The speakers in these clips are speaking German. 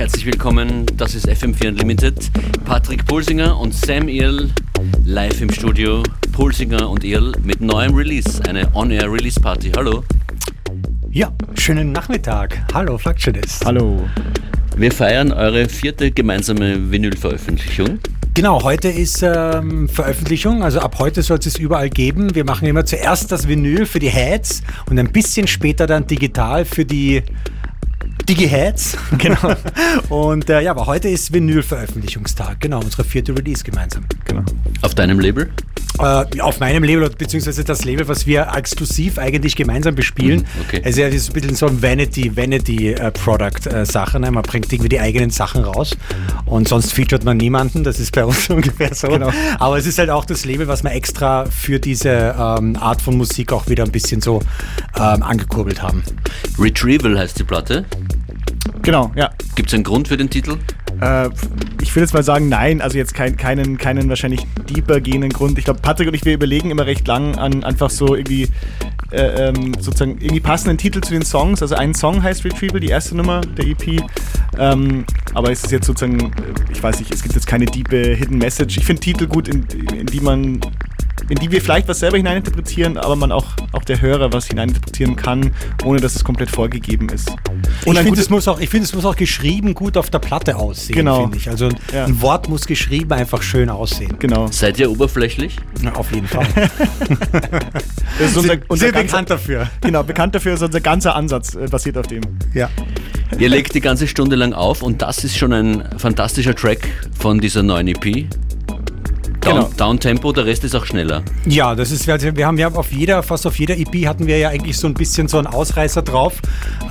Herzlich willkommen. Das ist FM4 Unlimited. Patrick Pulsinger und Sam Earl live im Studio. Pulsinger und Earl mit neuem Release, eine On-Air Release Party. Hallo. Ja, schönen Nachmittag. Hallo, Fluctualist. Hallo. Wir feiern eure vierte gemeinsame Vinyl-Veröffentlichung. Genau, heute ist ähm, Veröffentlichung, also ab heute soll es überall geben. Wir machen immer zuerst das Vinyl für die Heads und ein bisschen später dann digital für die Digi-Heads. Genau. und äh, ja, aber heute ist Vinyl-Veröffentlichungstag. Genau, unsere vierte Release gemeinsam. Genau. Auf deinem Label? Äh, auf meinem Label, beziehungsweise das Label, was wir exklusiv eigentlich gemeinsam bespielen. Mhm, okay. Also ja, das ist ein bisschen so ein Vanity, Vanity äh, Product äh, Sache. Ne? Man bringt irgendwie die eigenen Sachen raus und sonst featuret man niemanden. Das ist bei uns ungefähr so. Genau. Aber es ist halt auch das Label, was wir extra für diese ähm, Art von Musik auch wieder ein bisschen so ähm, angekurbelt haben. Retrieval heißt die Platte. Genau, ja. Gibt es einen Grund für den Titel? Äh, ich will jetzt mal sagen, nein, also jetzt kein, keinen, keinen wahrscheinlich deeper gehenden Grund. Ich glaube, Patrick und ich, wir überlegen immer recht lang an einfach so irgendwie äh, ähm, sozusagen irgendwie passenden Titel zu den Songs. Also ein Song heißt Retrieval, die erste Nummer der EP. Ähm, aber es ist jetzt sozusagen, ich weiß nicht, es gibt jetzt keine diepe Hidden Message. Ich finde Titel gut, in, in die man in die wir vielleicht was selber hineininterpretieren, aber man auch, auch der Hörer was hineininterpretieren kann, ohne dass es komplett vorgegeben ist. Und ich finde, es muss auch, es muss auch geschrieben gut auf der Platte aussehen, genau. finde ich. Also ein, ja. ein, Wort muss geschrieben einfach schön aussehen. Genau. Seid ihr oberflächlich? Na, auf jeden Fall. das ist unser, unser Sehr ganzer, bekannt dafür. Genau, bekannt dafür ist unser ganzer Ansatz, äh, basiert auf dem. Ja. Ihr legt die ganze Stunde lang auf und das ist schon ein fantastischer Track von dieser neuen EP. Down, genau. Downtempo, der Rest ist auch schneller. Ja, das ist, also wir haben ja auf jeder, fast auf jeder EP hatten wir ja eigentlich so ein bisschen so einen Ausreißer drauf.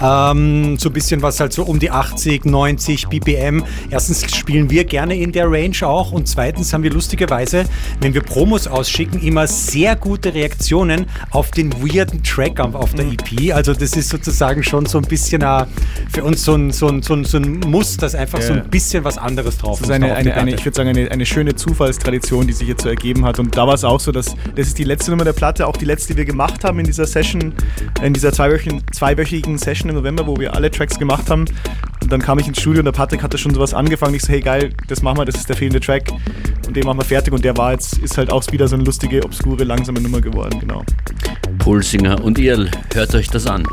Ähm, so ein bisschen was halt so um die 80, 90 BPM. Erstens spielen wir gerne in der Range auch und zweitens haben wir lustigerweise, wenn wir Promos ausschicken, immer sehr gute Reaktionen auf den weirden Track auf der EP. Also das ist sozusagen schon so ein bisschen uh, für uns so ein, so ein, so ein, so ein Muss, dass einfach ja. so ein bisschen was anderes drauf ist. Das ist eine, eine, eine, ich würde sagen, eine, eine schöne Zufallstradition Situation, die sich jetzt so ergeben hat. Und da war es auch so, dass das ist die letzte Nummer der Platte, auch die letzte, die wir gemacht haben in dieser Session, in dieser zweiwöchigen, zweiwöchigen Session im November, wo wir alle Tracks gemacht haben. Und dann kam ich ins Studio und der Patrick hatte schon sowas angefangen. Ich so, hey geil, das machen wir, das ist der fehlende Track. Und den machen wir fertig. Und der war jetzt, ist halt auch wieder so eine lustige, obskure, langsame Nummer geworden, genau. Pulsinger und ihr, hört euch das an.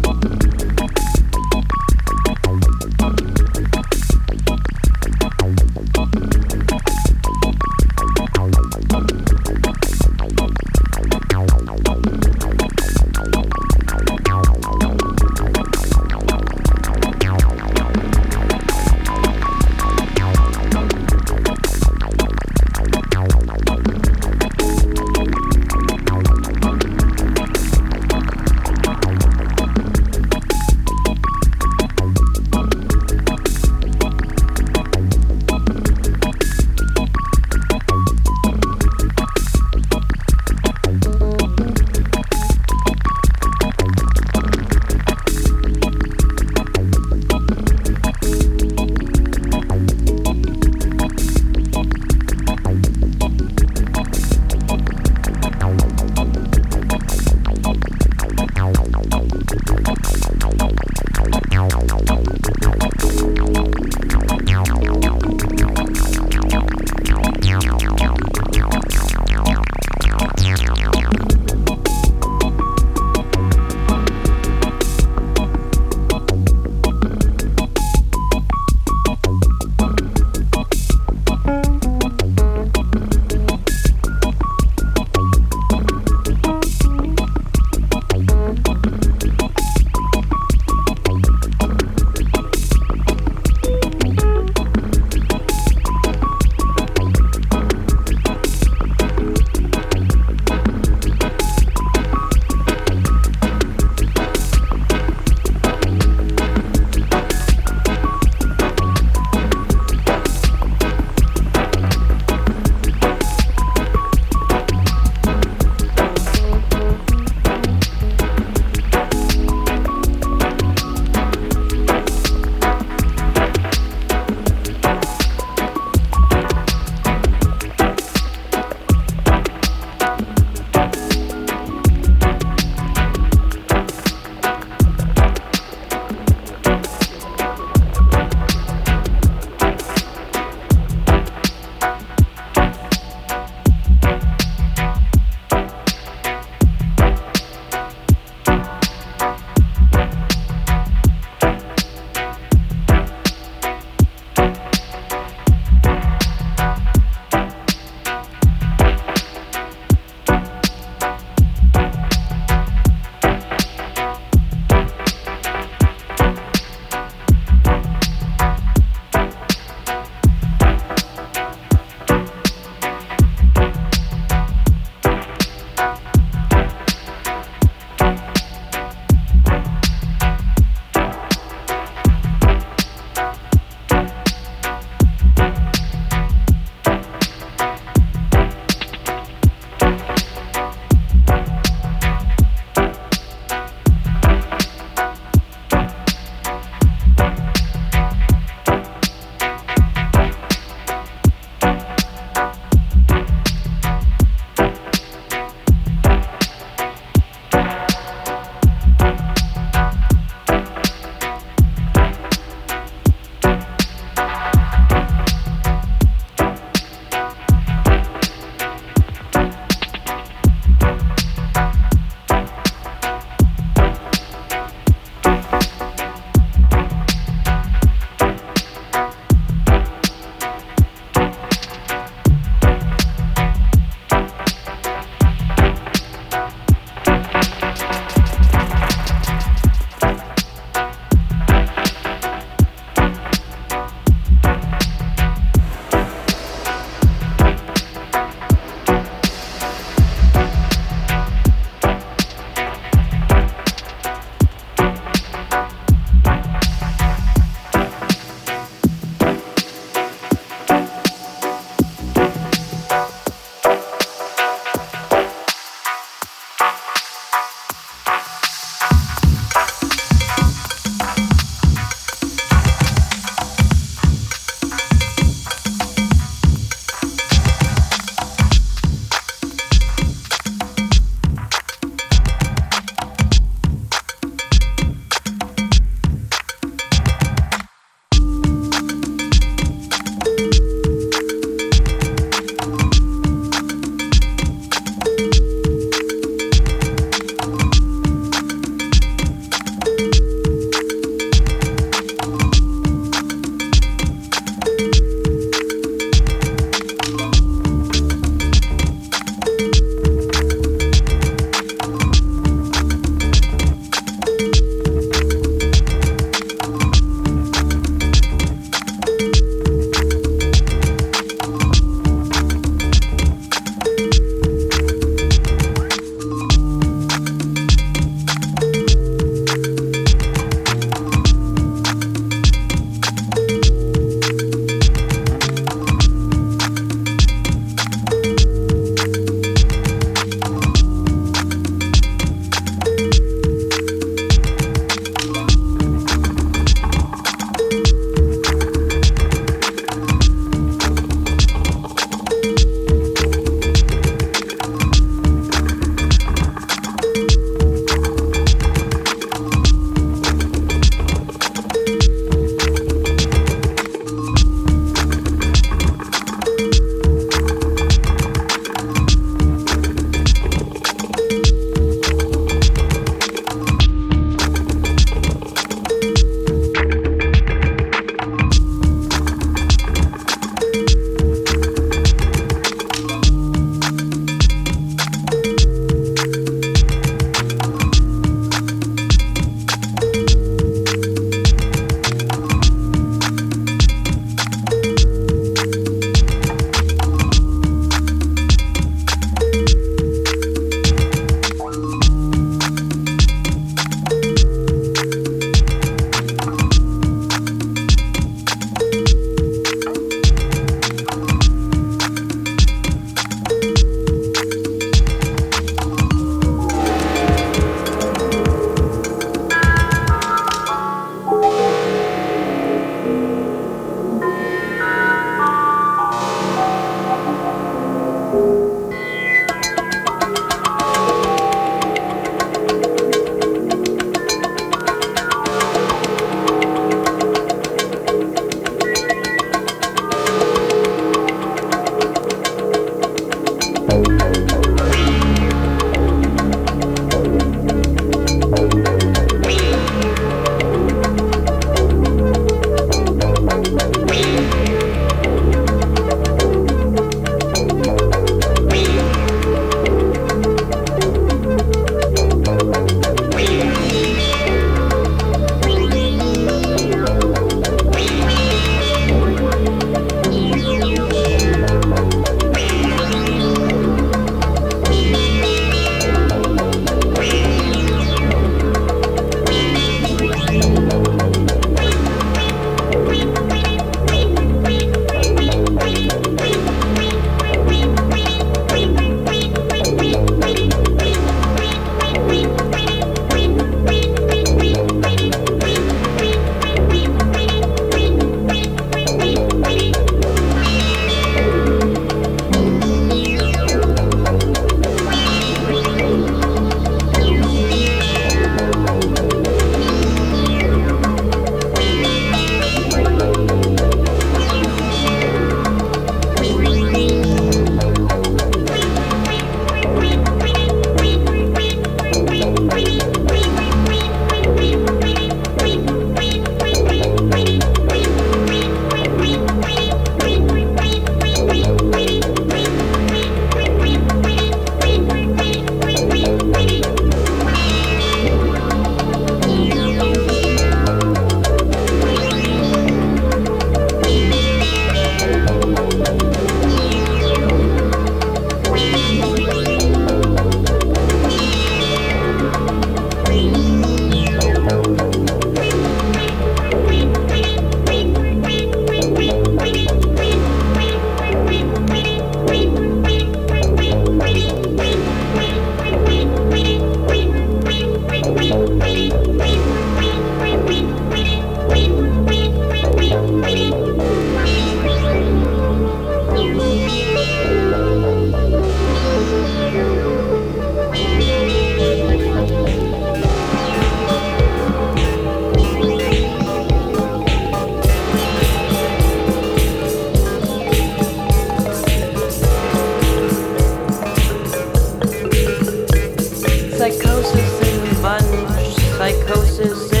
Psychosis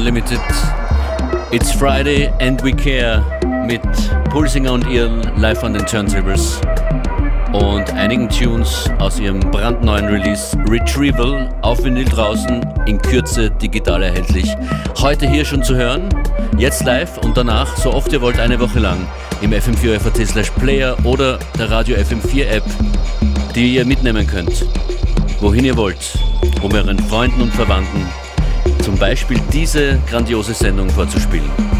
Unlimited. It's Friday and we care mit Pulsinger und Earl live an den Turntables und einigen Tunes aus ihrem brandneuen Release Retrieval auf Vinyl draußen, in Kürze digital erhältlich. Heute hier schon zu hören, jetzt live und danach, so oft ihr wollt, eine Woche lang im FM4 FAT slash Player oder der Radio FM4 App, die ihr mitnehmen könnt, wohin ihr wollt, um euren Freunden und Verwandten zum Beispiel diese grandiose Sendung vorzuspielen.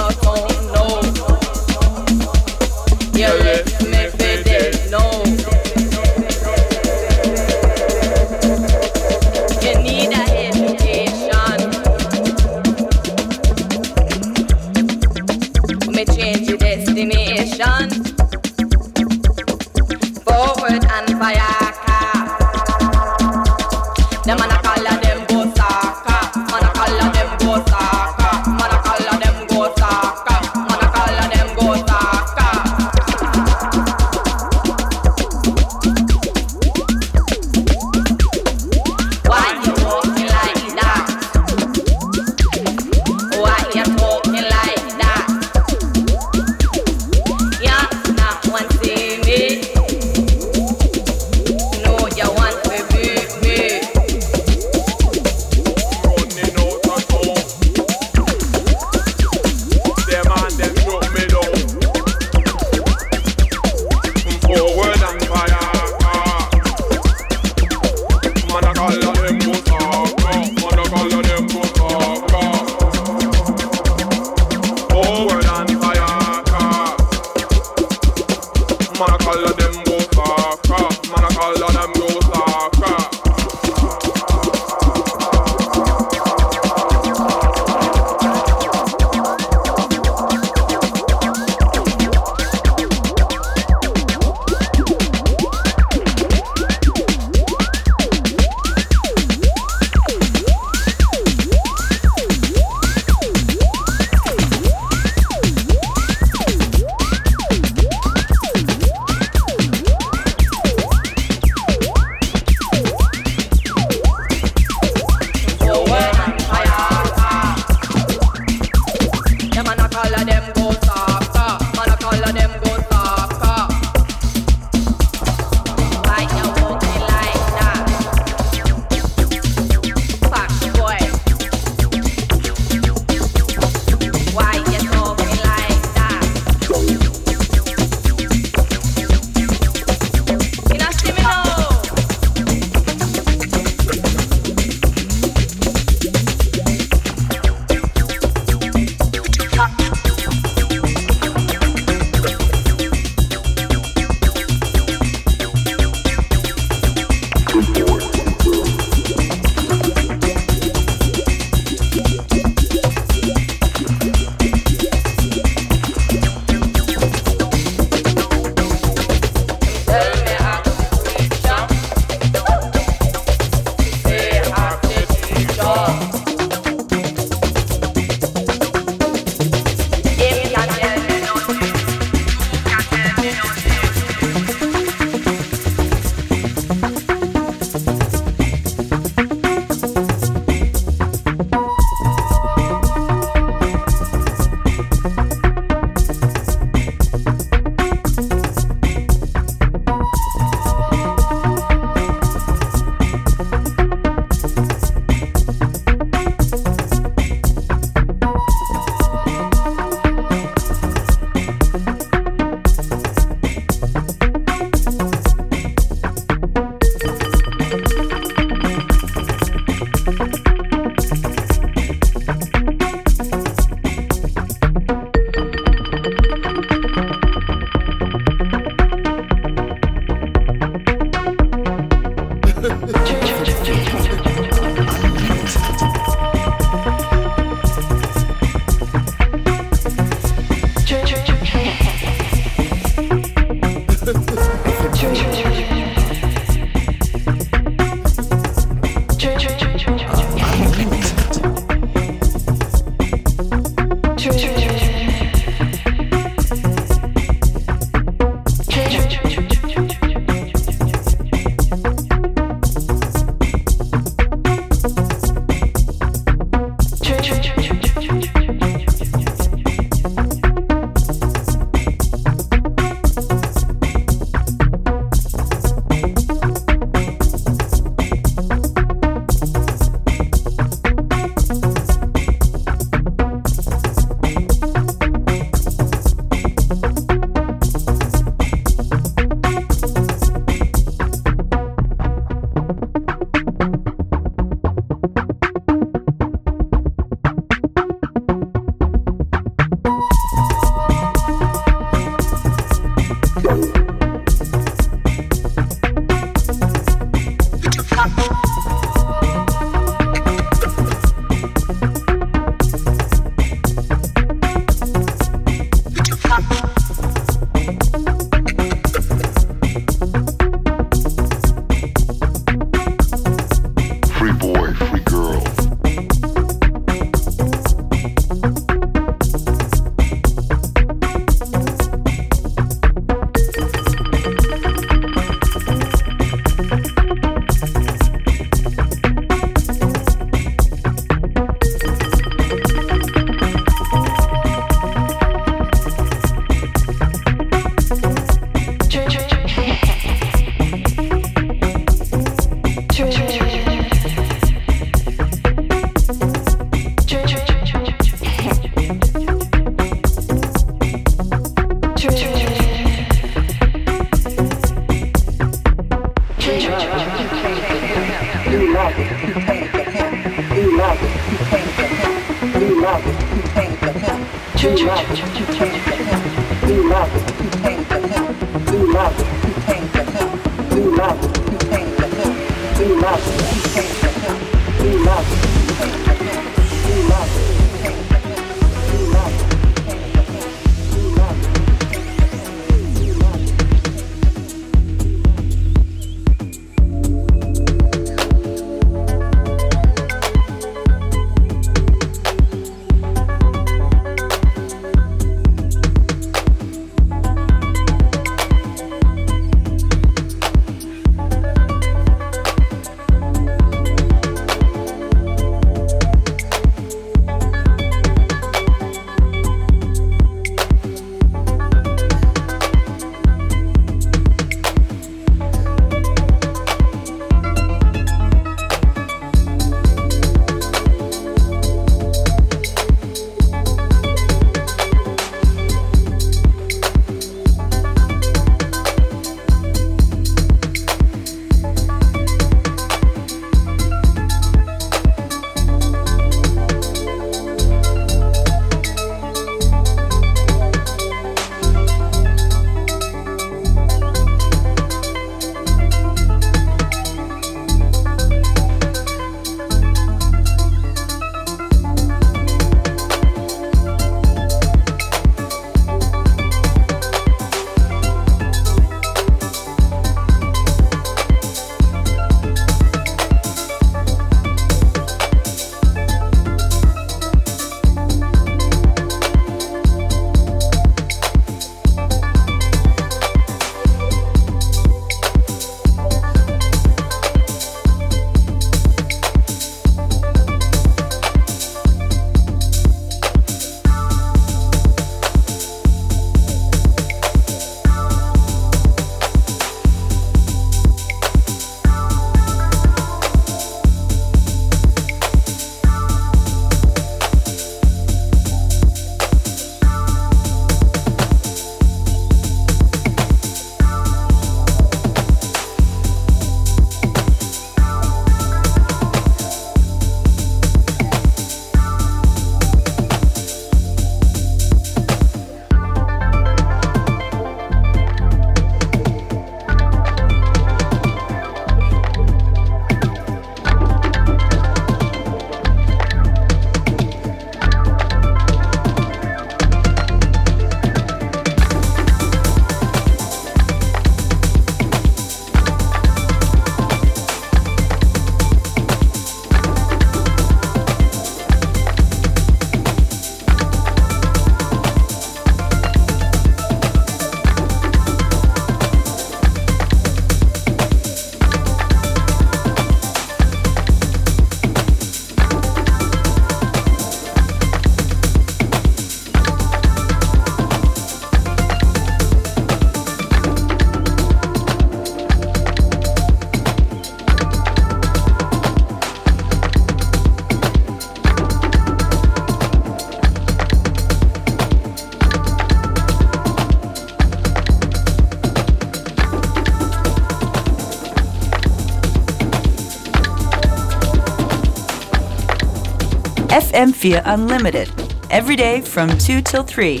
FM4 Unlimited. Every day from 2 till 3.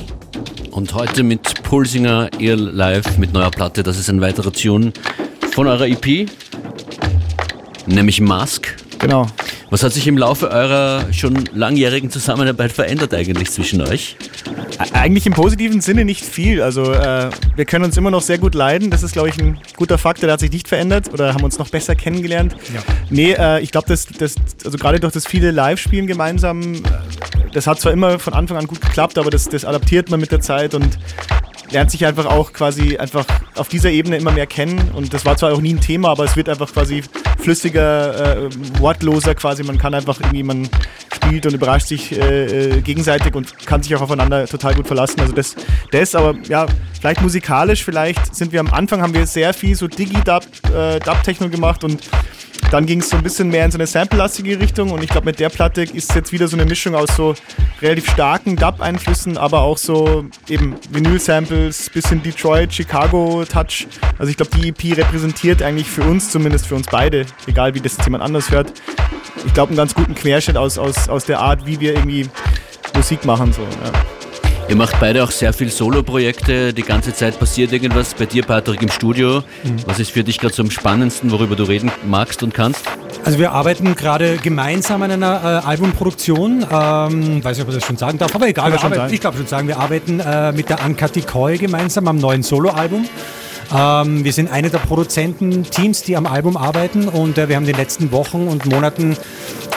Und heute mit Pulsinger Earl Live mit neuer Platte. Das ist ein weiterer Tune von eurer EP, nämlich Mask. Genau. Was hat sich im Laufe eurer schon langjährigen Zusammenarbeit verändert eigentlich zwischen euch? Eigentlich im positiven Sinne nicht viel. Also äh, wir können uns immer noch sehr gut leiden. Das ist, glaube ich, ein guter Faktor. Der hat sich nicht verändert oder haben uns noch besser kennengelernt. Ja. Nee, äh, ich glaube, das, das, also gerade durch das viele Live-Spielen gemeinsam, äh, das hat zwar immer von Anfang an gut geklappt, aber das, das adaptiert man mit der Zeit und lernt sich einfach auch quasi einfach auf dieser Ebene immer mehr kennen. Und das war zwar auch nie ein Thema, aber es wird einfach quasi flüssiger, äh, wortloser quasi. Man kann einfach irgendwie, man spielt und überrascht sich äh, äh, gegenseitig und kann sich auch aufeinander total gut verlassen. Also das, das, aber ja, vielleicht musikalisch, vielleicht sind wir am Anfang, haben wir sehr viel so Digi-Dub, äh, gemacht und dann ging es so ein bisschen mehr in so eine sample-lastige Richtung und ich glaube, mit der Platte ist jetzt wieder so eine Mischung aus so relativ starken Dub-Einflüssen, aber auch so eben Vinyl-Samples, bisschen Detroit, Chicago-Touch. Also ich glaube, die EP repräsentiert eigentlich für uns, zumindest für uns beide, egal wie das jetzt jemand anders hört, ich glaube, einen ganz guten Querschnitt aus, aus, aus der Art, wie wir irgendwie Musik machen. So, ja. Ihr macht beide auch sehr viel Solo-Projekte, die ganze Zeit passiert irgendwas. Bei dir, Patrick, im Studio. Was ist für dich gerade so am spannendsten, worüber du reden magst und kannst? Also wir arbeiten gerade gemeinsam an einer äh, Albumproduktion. Ähm, weiß nicht, ob ich das schon sagen darf, aber egal. Kann Wir arbeiten, ich glaube schon sagen, wir arbeiten äh, mit der Anka Koy gemeinsam am neuen Soloalbum. Ähm, wir sind eine der Produzententeams, die am Album arbeiten und äh, wir haben in den letzten Wochen und Monaten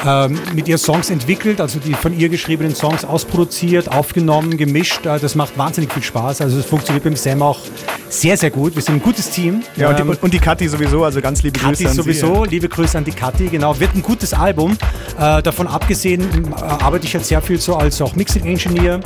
ähm, mit ihr Songs entwickelt, also die von ihr geschriebenen Songs ausproduziert, aufgenommen, gemischt. Äh, das macht wahnsinnig viel Spaß. Also es funktioniert beim Sam auch sehr, sehr gut. Wir sind ein gutes Team. Ja, und, die, Ähm, und die Kathi sowieso, also ganz liebe Kathi Grüße an sowieso, Sie. liebe Grüße an die Kathi, genau. Wird ein gutes Album. Äh, davon abgesehen äh, arbeite ich jetzt sehr viel so als auch Mixing Engineer.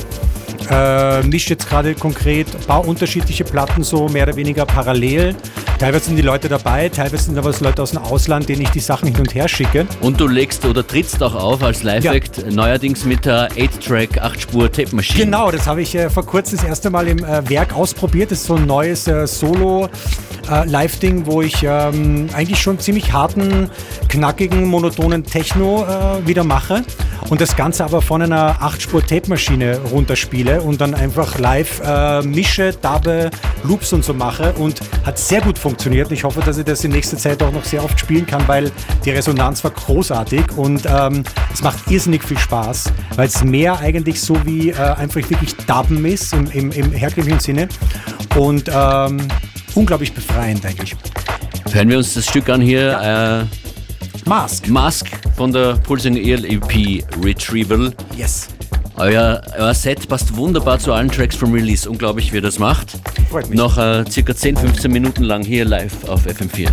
Äh, mische jetzt gerade konkret, baue unterschiedliche Platten so mehr oder weniger parallel. Teilweise sind die Leute dabei, teilweise sind aber Leute aus dem Ausland, denen ich die Sachen hin und her schicke. Und du legst oder trittst auch auf als Live-Act, neuerdings mit der 8-Track, 8-Spur-Tape-Maschine. Genau, das habe ich äh, vor kurzem das erste Mal im äh, Werk ausprobiert. Das ist so ein neues äh, Solo-Live-Ding, wo ich ähm, eigentlich schon ziemlich harten, knackigen, monotonen Techno äh, wieder mache. Und das Ganze aber von einer 8-Spur-Tape-Maschine runterspiele und dann einfach live äh, mische, dubbe, Loops und so mache. Und hat sehr gut funktioniert. Ich hoffe, dass ich das in nächster Zeit auch noch sehr oft spielen kann, weil die Resonanz war großartig und ähm, es macht irrsinnig viel Spaß, weil es mehr eigentlich so wie äh, einfach wirklich Dubben ist im, im, im herkömmlichen Sinne und ähm, unglaublich befreiend eigentlich. Hören wir uns das Stück an hier. Mask. Äh, Mask von der Pulsing Ear EP Retrieval. Yes. Euer, euer Set passt wunderbar zu allen Tracks vom Release. Unglaublich, wie ihr das macht. Freut mich. Noch äh, circa 10, 15 Minuten lang hier live auf FM4.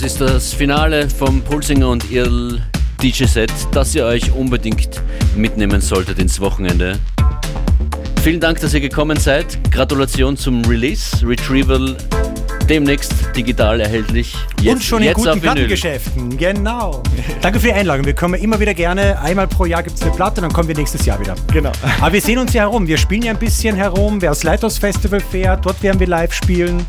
Das ist das Finale vom Pulsinger und Irl DJ-Set, das ihr euch unbedingt mitnehmen solltet ins Wochenende. Vielen Dank, dass ihr gekommen seid. Gratulation zum Release. Retrieval demnächst digital erhältlich. Jetzt, und schon in jetzt guten. Plattengeschäften. Genau. Danke für die Einladung. Wir kommen immer wieder gerne. Einmal pro Jahr gibt es eine Platte, dann kommen wir nächstes Jahr wieder. Genau. Aber wir sehen uns ja herum. Wir spielen ja ein bisschen herum. Wer aufs Lighthouse Festival fährt, dort werden wir live spielen.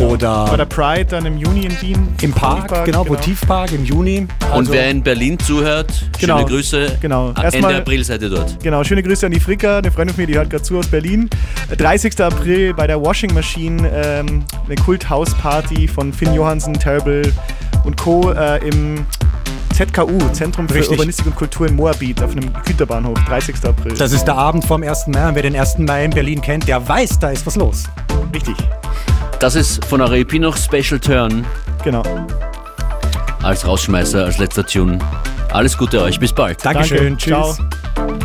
Oder Bei der Pride dann im Juni in Wien. im Park, genau, Votivpark im Juni. Und Also- wer in Berlin zuhört, Genau. schöne Grüße. Genau. Ende Erstmal- April seid ihr dort. Genau, schöne Grüße an die Fricka, eine Freundin von mir, die hört gerade zu aus Berlin. 30. April bei der Washing Machine, ähm, eine Kult-House-Party von Finn Johansen, Terrible und Co. Äh, im ZKU, Zentrum für Richtig. Urbanistik und Kultur in Moabit, auf einem Güterbahnhof, 30. April. Das ist der Abend vom 1. Mai. Und wer den 1. Mai in Berlin kennt, der weiß, da ist was los. Richtig, Das ist von eurer EP noch Special Turn genau. als Rausschmeißer, als letzter Tune. Alles Gute euch, bis bald. Dankeschön. Danke. Tschüss. Ciao.